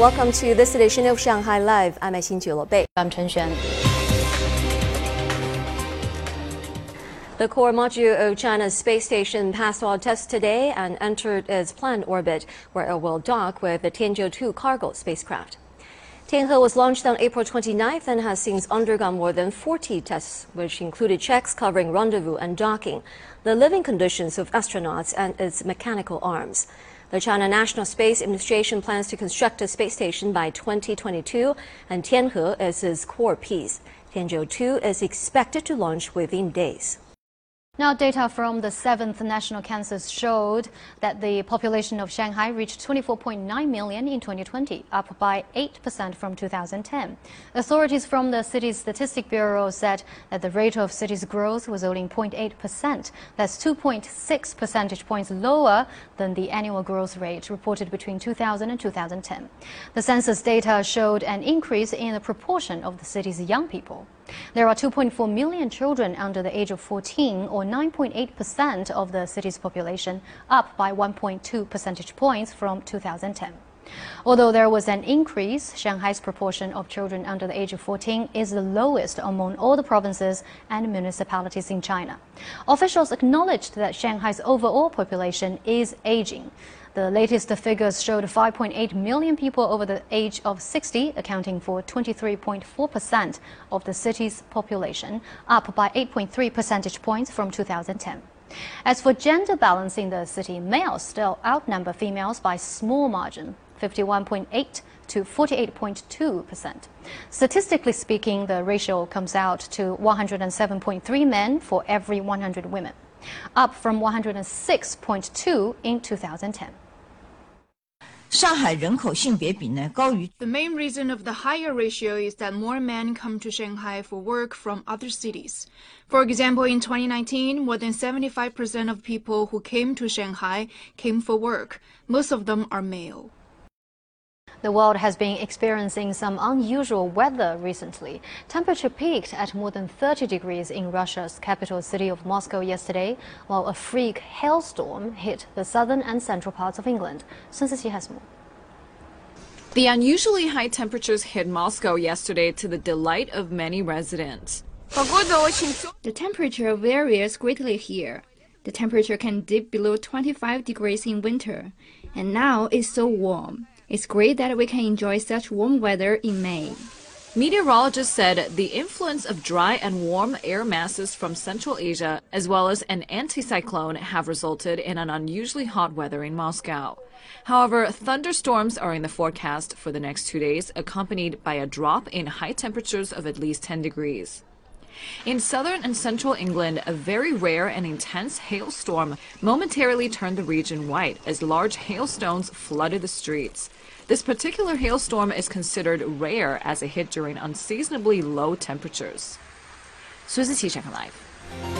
Welcome to this edition of Shanghai Live. I'm Xin Bei. I'm Chen Xuan. The core module of China's space station passed all tests today and entered its planned orbit, where it will dock with the Tianzhou 2 cargo spacecraft. Tianhe was launched on April 29th and has since undergone more than 40 tests, which included checks covering rendezvous and docking, the living conditions of astronauts, and its mechanical arms. The China National Space Administration plans to construct a space station by 2022, and Tianhe is its core piece. Tianzhou 2 is expected to launch within days. Now, data from the 7th National Census showed that the population of Shanghai reached 24.9 million in 2020, up by 8% from 2010. Authorities from the city's statistic bureau said that the rate of city's growth was only 0.8%. That's 2.6 percentage points lower than the annual growth rate reported between 2000 and 2010. The census data showed an increase in the proportion of the city's young people. There are 2.4 million children under the age of 14, or 9.8% of the city's population, up by 1.2 percentage points from 2010. Although there was an increase, Shanghai's proportion of children under the age of 14 is the lowest among all the provinces and municipalities in China. Officials acknowledged that Shanghai's overall population is aging. The latest figures showed 5.8 million people over the age of 60, accounting for 23.4% of the city's population, up by 8.3 percentage points from 2010. As for gender balance in the city, males still outnumber females by small margin, 51.8 to 48.2%. Statistically speaking, the ratio comes out to 107.3 men for every 100 women up from 106.2 in 2010. The main reason of the higher ratio is that more men come to Shanghai for work from other cities. For example, in 2019, more than 75% of people who came to Shanghai came for work. Most of them are male. The world has been experiencing some unusual weather recently. Temperature peaked at more than 30 degrees in Russia's capital city of Moscow yesterday, while a freak hailstorm hit the southern and central parts of England. Sun Siqi has more. The unusually high temperatures hit Moscow yesterday to the delight of many residents. The temperature varies greatly here. The temperature can dip below 25 degrees in winter, and now it's so warm. It's great that we can enjoy such warm weather in May. Meteorologists said the influence of dry and warm air masses from Central Asia, as well as an anticyclone, have resulted in an unusually hot weather in Moscow. However, thunderstorms are in the forecast for the next two days, accompanied by a drop in high temperatures of at least 10 degrees. In southern and central England, a very rare and intense hailstorm momentarily turned the region white as large hailstones flooded the streets. This particular hailstorm is considered rare as it hit during unseasonably low temperatures. Susie Live.